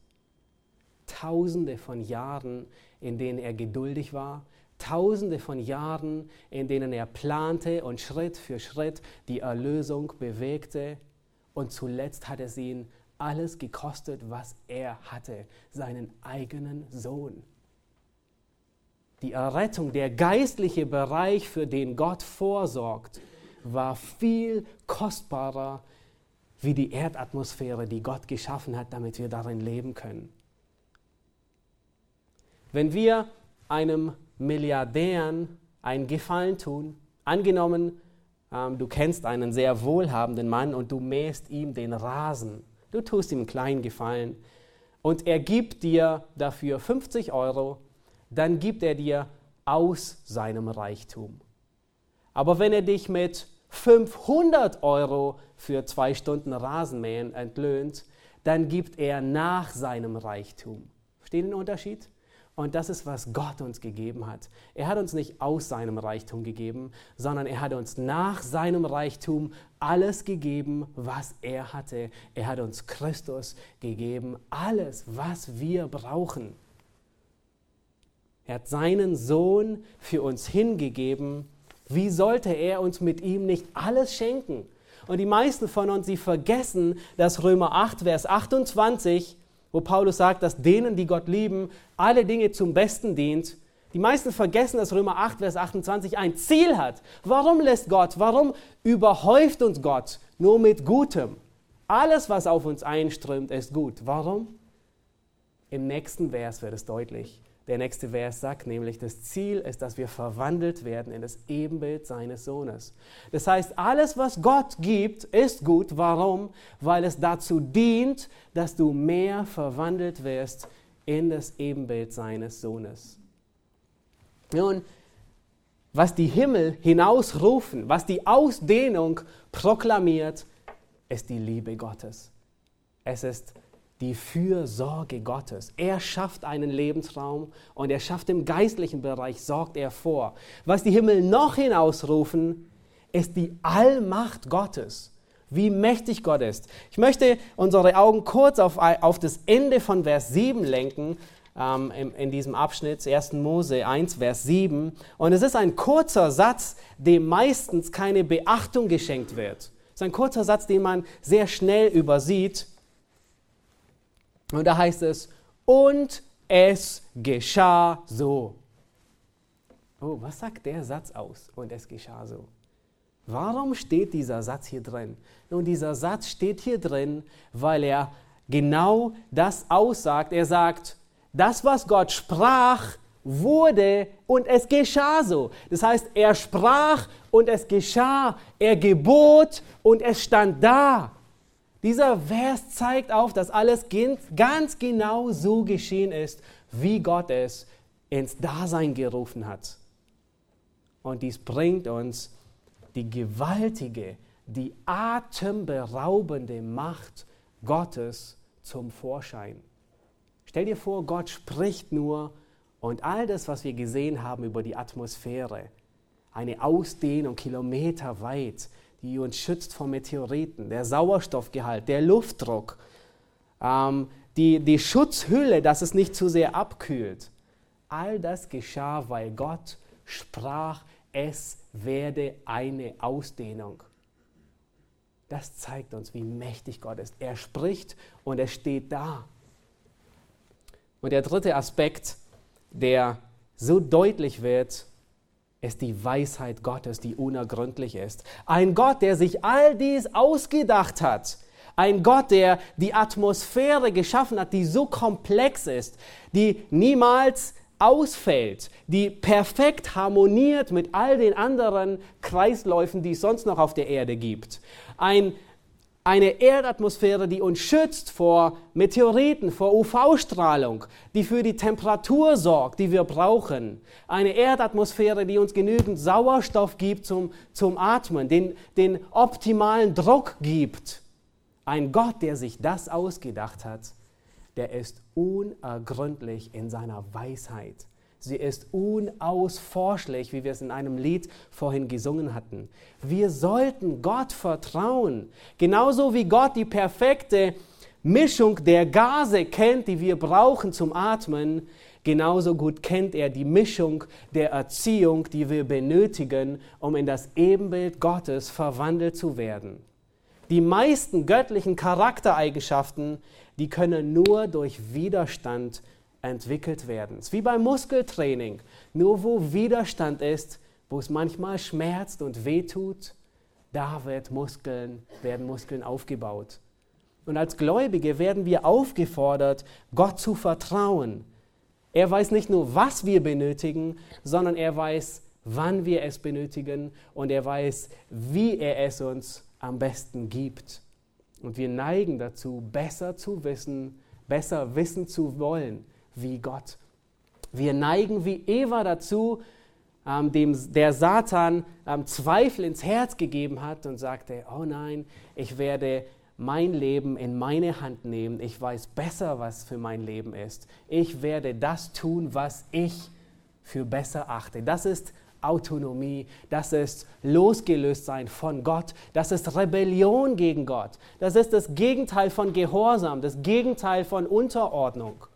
Tausende von Jahren, in denen er geduldig war, Tausende von Jahren, in denen er plante und Schritt für Schritt die Erlösung bewegte. Und zuletzt hat es ihn alles gekostet, was er hatte, seinen eigenen Sohn. Die Errettung, der geistliche Bereich, für den Gott vorsorgt, war viel kostbarer wie die Erdatmosphäre, die Gott geschaffen hat, damit wir darin leben können. Wenn wir einem Milliardären einen Gefallen tun, angenommen, ähm, du kennst einen sehr wohlhabenden Mann und du mähst ihm den Rasen, Du tust ihm einen kleinen Gefallen und er gibt dir dafür 50 Euro, dann gibt er dir aus seinem Reichtum. Aber wenn er dich mit 500 Euro für zwei Stunden Rasenmähen entlöhnt, dann gibt er nach seinem Reichtum. Verstehen den Unterschied? Und das ist, was Gott uns gegeben hat. Er hat uns nicht aus seinem Reichtum gegeben, sondern er hat uns nach seinem Reichtum alles gegeben, was er hatte. Er hat uns Christus gegeben, alles, was wir brauchen. Er hat seinen Sohn für uns hingegeben. Wie sollte er uns mit ihm nicht alles schenken? Und die meisten von uns, sie vergessen, dass Römer 8, Vers 28 wo Paulus sagt, dass denen, die Gott lieben, alle Dinge zum Besten dient. Die meisten vergessen, dass Römer 8, Vers 28 ein Ziel hat. Warum lässt Gott, warum überhäuft uns Gott nur mit Gutem? Alles, was auf uns einströmt, ist gut. Warum? Im nächsten Vers wird es deutlich. Der nächste Vers sagt nämlich, das Ziel ist, dass wir verwandelt werden in das Ebenbild seines Sohnes. Das heißt, alles, was Gott gibt, ist gut. Warum? Weil es dazu dient, dass du mehr verwandelt wirst in das Ebenbild seines Sohnes. Nun, was die Himmel hinausrufen, was die Ausdehnung proklamiert, ist die Liebe Gottes. Es ist die Fürsorge Gottes. Er schafft einen Lebensraum und er schafft im geistlichen Bereich, sorgt er vor. Was die Himmel noch hinausrufen, ist die Allmacht Gottes. wie mächtig Gott ist. Ich möchte unsere Augen kurz auf, auf das Ende von Vers 7 lenken, ähm, in, in, diesem Abschnitt, 1. Mose 1, Vers 7. Und es ist ein kurzer Satz, dem meistens keine Beachtung geschenkt wird. Es ist ein kurzer Satz, den man sehr schnell übersieht. Und da heißt es, und es geschah so. Oh, was sagt der Satz aus? Und es geschah so. Warum steht dieser Satz hier drin? Nun, dieser Satz steht hier drin, weil er genau das aussagt. Er sagt, das, was Gott sprach, wurde und es geschah so. Das heißt, er sprach und es geschah. Er gebot und es stand da. Dieser Vers zeigt auf, dass alles ganz genau so geschehen ist, wie Gott es ins Dasein gerufen hat. Und dies bringt uns die gewaltige, die atemberaubende Macht Gottes zum Vorschein. Stell dir vor, Gott spricht nur und all das, was wir gesehen haben über die Atmosphäre, eine Ausdehnung kilometerweit, die uns schützt vor Meteoriten, der Sauerstoffgehalt, der Luftdruck, ähm, die, die Schutzhülle, dass es nicht zu sehr abkühlt. All das geschah, weil Gott sprach, es werde eine Ausdehnung. Das zeigt uns, wie mächtig Gott ist. Er spricht und er steht da. Und der dritte Aspekt, der so deutlich wird, ist die Weisheit Gottes, die unergründlich ist. Ein Gott, der sich all dies ausgedacht hat. Ein Gott, der die Atmosphäre geschaffen hat, die so komplex ist, die niemals ausfällt, die perfekt harmoniert mit all den anderen Kreisläufen, die es sonst noch auf der Erde gibt. Ein, eine Erdatmosphäre, die uns schützt vor Meteoriten, vor UV-Strahlung, die für die Temperatur sorgt, die wir brauchen. Eine Erdatmosphäre, die uns genügend Sauerstoff gibt zum, zum Atmen, den, den optimalen Druck gibt. Ein Gott, der sich das ausgedacht hat der ist unergründlich in seiner Weisheit. Sie ist unausforschlich, wie wir es in einem Lied vorhin gesungen hatten. Wir sollten Gott vertrauen, genauso wie Gott die perfekte Mischung der Gase kennt, die wir brauchen zum Atmen, genauso gut kennt er die Mischung der Erziehung, die wir benötigen, um in das Ebenbild Gottes verwandelt zu werden. Die meisten göttlichen Charaktereigenschaften, die können nur durch Widerstand entwickelt werden. Es ist wie beim Muskeltraining. Nur wo Widerstand ist, wo es manchmal schmerzt und wehtut, da wird Muskeln, werden Muskeln aufgebaut. Und als Gläubige werden wir aufgefordert, Gott zu vertrauen. Er weiß nicht nur, was wir benötigen, sondern er weiß, wann wir es benötigen und er weiß, wie er es uns am besten gibt. Und wir neigen dazu, besser zu wissen, besser wissen zu wollen wie Gott. Wir neigen wie Eva dazu, ähm, dem der Satan ähm, Zweifel ins Herz gegeben hat und sagte, oh nein, ich werde mein Leben in meine Hand nehmen. Ich weiß besser, was für mein Leben ist. Ich werde das tun, was ich für besser achte. Das ist Autonomie, das ist losgelöst sein von Gott, das ist Rebellion gegen Gott, das ist das Gegenteil von Gehorsam, das Gegenteil von Unterordnung.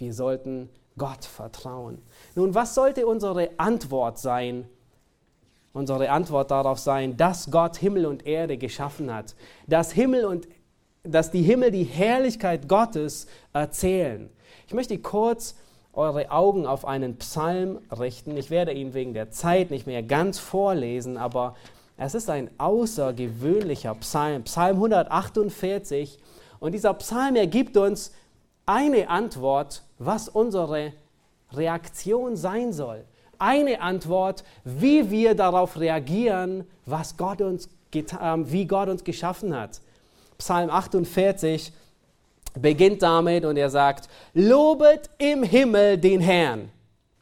Wir sollten Gott vertrauen. Nun, was sollte unsere Antwort sein? Unsere Antwort darauf sein, dass Gott Himmel und Erde geschaffen hat, dass Himmel und dass die Himmel die Herrlichkeit Gottes erzählen. Ich möchte kurz eure Augen auf einen Psalm richten. Ich werde ihn wegen der Zeit nicht mehr ganz vorlesen, aber es ist ein außergewöhnlicher Psalm, Psalm 148. Und dieser Psalm ergibt uns eine Antwort, was unsere Reaktion sein soll. Eine Antwort, wie wir darauf reagieren, was Gott uns, wie Gott uns geschaffen hat. Psalm 48, beginnt damit und er sagt, lobet im Himmel den Herrn.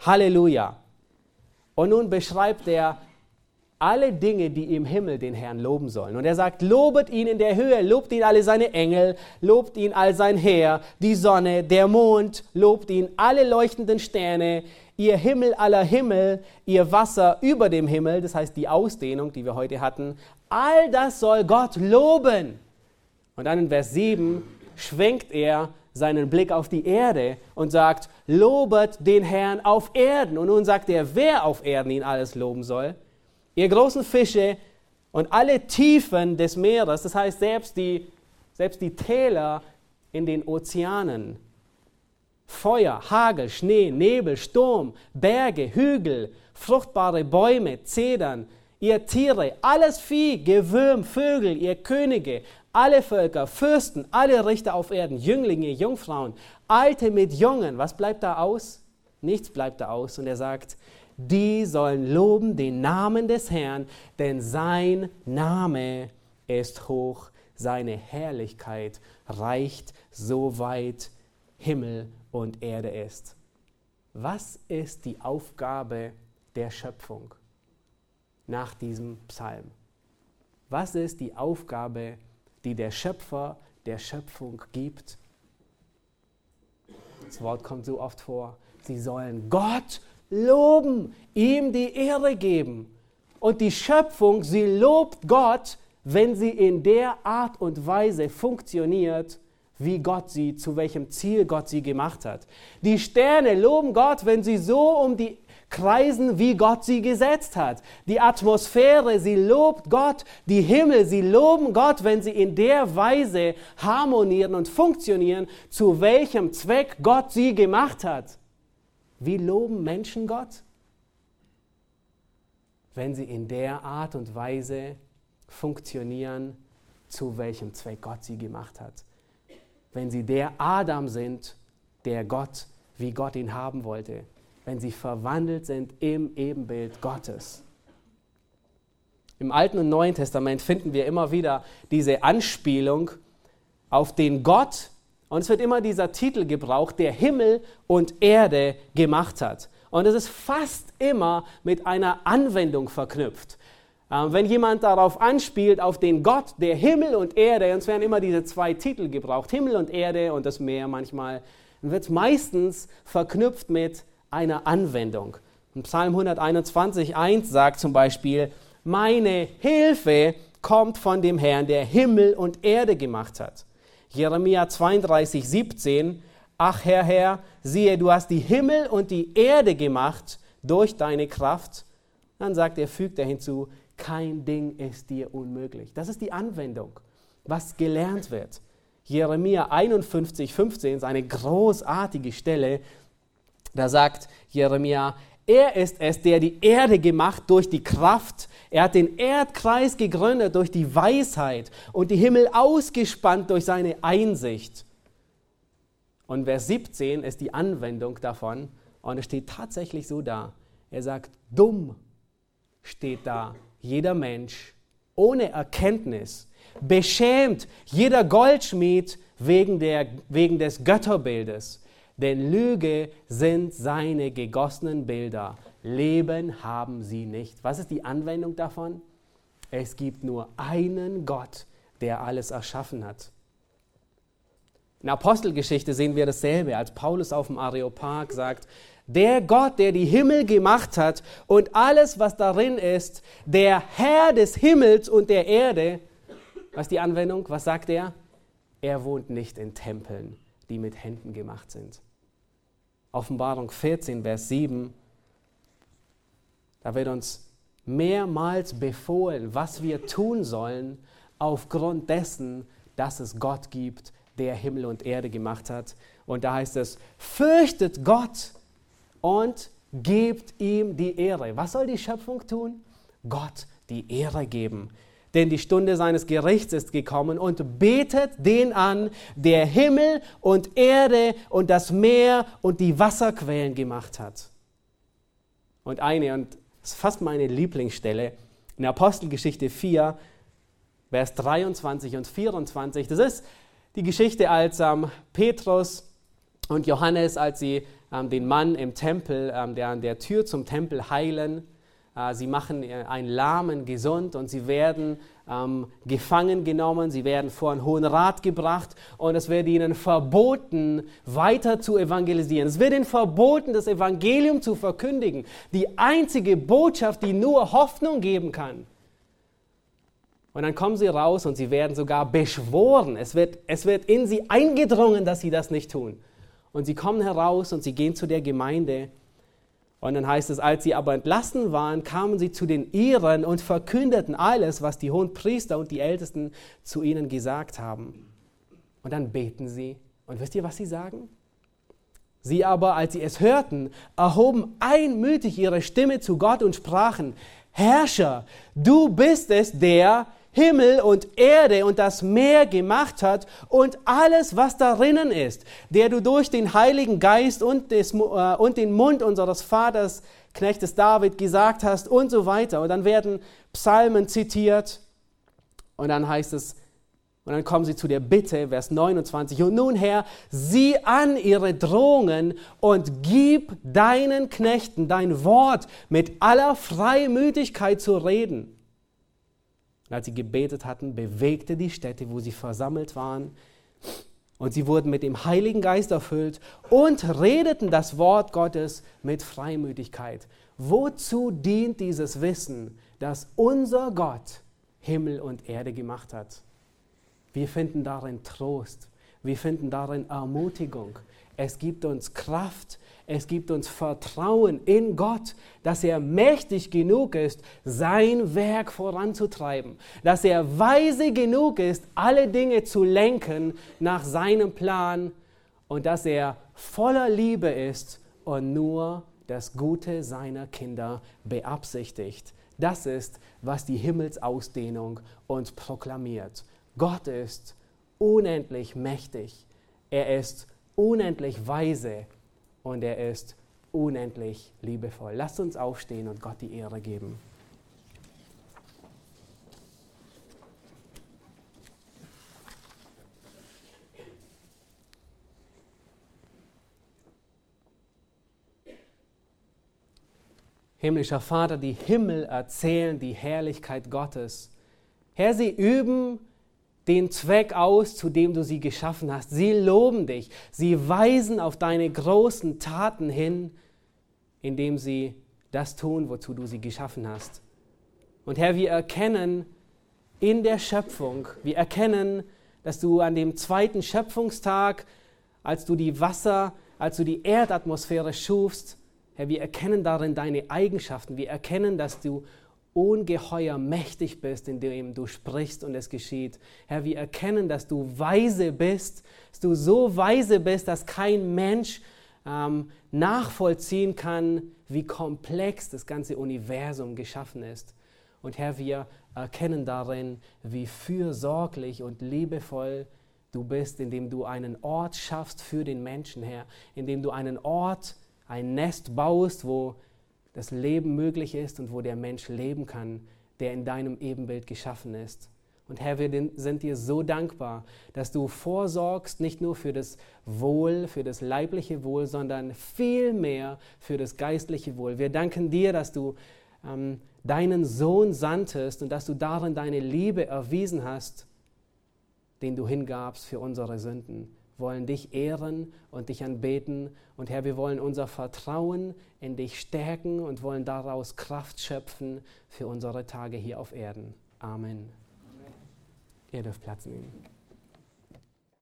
Halleluja. Und nun beschreibt er alle Dinge, die im Himmel den Herrn loben sollen. Und er sagt, lobet ihn in der Höhe, lobt ihn alle seine Engel, lobt ihn all sein Heer, die Sonne, der Mond, lobt ihn alle leuchtenden Sterne, ihr Himmel aller Himmel, ihr Wasser über dem Himmel, das heißt die Ausdehnung, die wir heute hatten, all das soll Gott loben. Und dann in Vers 7 schwenkt er seinen Blick auf die Erde und sagt, lobet den Herrn auf Erden. Und nun sagt er, wer auf Erden ihn alles loben soll ihr großen Fische und alle Tiefen des Meeres, das heißt selbst die, selbst die Täler in den Ozeanen, Feuer, Hagel, Schnee, Nebel, Sturm, Berge, Hügel, fruchtbare Bäume, Zedern, ihr Tiere, alles Vieh, Gewürm, Vögel, ihr Könige, alle Völker, Fürsten, alle Richter auf Erden, Jünglinge, Jungfrauen, Alte mit Jungen. Was bleibt da aus? Nichts bleibt da aus. Und er sagt, die sollen loben den Namen des Herrn, denn sein Name ist hoch, seine Herrlichkeit reicht so weit Himmel und Erde ist. Was ist die Aufgabe der Schöpfung nach diesem Psalm? Was ist die Aufgabe, die der Schöpfer der Schöpfung gibt? Das Wort kommt so oft vor. Sie sollen Gott loben, ihm die Ehre geben. Und die Schöpfung, sie lobt Gott, wenn sie in der Art und Weise funktioniert, wie Gott sie, zu welchem Ziel Gott sie gemacht hat. Die Sterne loben Gott, wenn sie so um die kreisen, wie Gott sie gesetzt hat. Die Atmosphäre, sie lobt Gott. Die Himmel, sie loben Gott, wenn sie in der Weise harmonieren und funktionieren, zu welchem Zweck Gott sie gemacht hat. Wie loben Menschen Gott? Wenn sie in der Art und Weise funktionieren, zu welchem Zweck Gott sie gemacht hat. Wenn sie der Adam sind, der Gott, wie Gott ihn haben wollte. Wenn sie verwandelt sind im Ebenbild Gottes. Im Alten und Neuen Testament finden wir immer wieder diese Anspielung auf den Gott, und es wird immer dieser Titel gebraucht, der Himmel und Erde gemacht hat. Und es ist fast immer mit einer Anwendung verknüpft. Ähm, wenn jemand darauf anspielt, auf den Gott der Himmel und Erde, und es werden immer diese zwei Titel gebraucht, Himmel und Erde und das Meer manchmal, dann wird es meistens verknüpft mit einer Anwendung. Und Psalm 121, 1 sagt zum Beispiel, meine Hilfe kommt von dem Herrn, der Himmel und Erde gemacht hat. Jeremia 32, 17, Ach Herr, Herr, siehe, du hast die Himmel und die Erde gemacht durch deine Kraft. Dann sagt er, fügt er hinzu, kein Ding ist dir unmöglich. Das ist die Anwendung, was gelernt wird. Jeremia 51, 15 ist eine großartige Stelle. Da sagt Jeremia, er ist es, der die Erde gemacht durch die Kraft. Er hat den Erdkreis gegründet durch die Weisheit und die Himmel ausgespannt durch seine Einsicht. Und Vers 17 ist die Anwendung davon und es steht tatsächlich so da. Er sagt, dumm steht da jeder Mensch ohne Erkenntnis, beschämt jeder Goldschmied wegen, der, wegen des Götterbildes denn Lüge sind seine gegossenen Bilder. Leben haben sie nicht. Was ist die Anwendung davon? Es gibt nur einen Gott, der alles erschaffen hat. In Apostelgeschichte sehen wir dasselbe, als Paulus auf dem Areopag sagt, der Gott, der die Himmel gemacht hat und alles, was darin ist, der Herr des Himmels und der Erde, was ist die Anwendung? Was sagt er? Er wohnt nicht in Tempeln, die mit Händen gemacht sind. Offenbarung 14, Vers 7, da wird uns mehrmals befohlen, was wir tun sollen, aufgrund dessen, dass es Gott gibt, der Himmel und Erde gemacht hat. Und da heißt es, fürchtet Gott und gebt ihm die Ehre. Was soll die Schöpfung tun? Gott die Ehre geben denn die Stunde seines Gerichts ist gekommen und betet den an, der Himmel und Erde und das Meer und die Wasserquellen gemacht hat. Und eine, und das ist fast meine Lieblingsstelle, in Apostelgeschichte 4, Vers 23 und 24, das ist die Geschichte, als ähm, Petrus und Johannes, als sie ähm, den Mann im Tempel, ähm, der an der Tür zum Tempel heilen, sie machen äh, einen Lahmen gesund und sie werden ähm, gefangen genommen, sie werden vor einen Hohen Rat gebracht und es wird ihnen verboten, weiter zu evangelisieren. Es wird ihnen verboten, das Evangelium zu verkündigen. Die einzige Botschaft, die nur Hoffnung geben kann. Und dann kommen sie raus und sie werden sogar beschworen. Es wird, es wird in sie eingedrungen, dass sie das nicht tun. Und sie kommen heraus und sie gehen zu der Gemeinde und dann heißt es, als sie aber entlassen waren, kamen sie zu den Iren und verkündeten alles, was die hohen Priester und die Ältesten zu ihnen gesagt haben. Und dann beten sie. Und wisst ihr, was sie sagen? Sie aber, als sie es hörten, erhoben einmütig ihre Stimme zu Gott und sprachen, Herrscher, du bist es, der Himmel und Erde und das Meer gemacht hat und alles, was darinnen ist, der du durch den Heiligen Geist und, des, äh, und den Mund unseres Vaters, Knechtes David, gesagt hast und so weiter. Und dann werden Psalmen zitiert und dann heißt es, und dann kommen sie zu der Bitte, Vers 29. Und nun, Herr, sieh an ihre Drohungen und gib deinen Knechten dein Wort mit aller Freimütigkeit zu reden. Und als sie gebetet hatten, bewegte die Städte, wo sie versammelt waren. Und sie wurden mit dem Heiligen Geist erfüllt und redeten das Wort Gottes mit Freimütigkeit. Wozu dient dieses Wissen, dass unser Gott Himmel und Erde gemacht hat? Wir finden darin Trost. Wir finden darin Ermutigung. Es gibt uns Kraft, es gibt uns Vertrauen in Gott, dass er mächtig genug ist, sein Werk voranzutreiben, dass er weise genug ist, alle Dinge zu lenken nach seinem Plan und dass er voller Liebe ist und nur das Gute seiner Kinder beabsichtigt. Das ist, was die Himmelsausdehnung uns proklamiert. Gott ist unendlich mächtig. Er ist unendlich weise und er ist unendlich liebevoll. Lasst uns aufstehen und Gott die Ehre geben. Himmlischer Vater, die Himmel erzählen die Herrlichkeit Gottes. Herr, sie üben den Zweck aus, zu dem du sie geschaffen hast. Sie loben dich. Sie weisen auf deine großen Taten hin, indem sie das tun, wozu du sie geschaffen hast. Und Herr, wir erkennen in der Schöpfung, wir erkennen, dass du an dem zweiten Schöpfungstag, als du die Wasser, als du die Erdatmosphäre schufst, Herr, wir erkennen darin deine Eigenschaften. Wir erkennen, dass du ungeheuer mächtig bist, indem du sprichst und es geschieht. Herr, wir erkennen, dass du weise bist, dass du so weise bist, dass kein Mensch ähm, nachvollziehen kann, wie komplex das ganze Universum geschaffen ist. Und Herr, wir erkennen darin, wie fürsorglich und liebevoll du bist, indem du einen Ort schaffst für den Menschen, Herr, indem du einen Ort, ein Nest baust, wo das Leben möglich ist und wo der Mensch leben kann, der in deinem Ebenbild geschaffen ist. Und Herr, wir sind dir so dankbar, dass du vorsorgst, nicht nur für das Wohl, für das leibliche Wohl, sondern vielmehr für das geistliche Wohl. Wir danken dir, dass du ähm, deinen Sohn sandtest und dass du darin deine Liebe erwiesen hast, den du hingabst für unsere Sünden wollen dich ehren und dich anbeten. Und Herr, wir wollen unser Vertrauen in dich stärken und wollen daraus Kraft schöpfen für unsere Tage hier auf Erden. Amen. Amen. Ihr dürft Platz nehmen.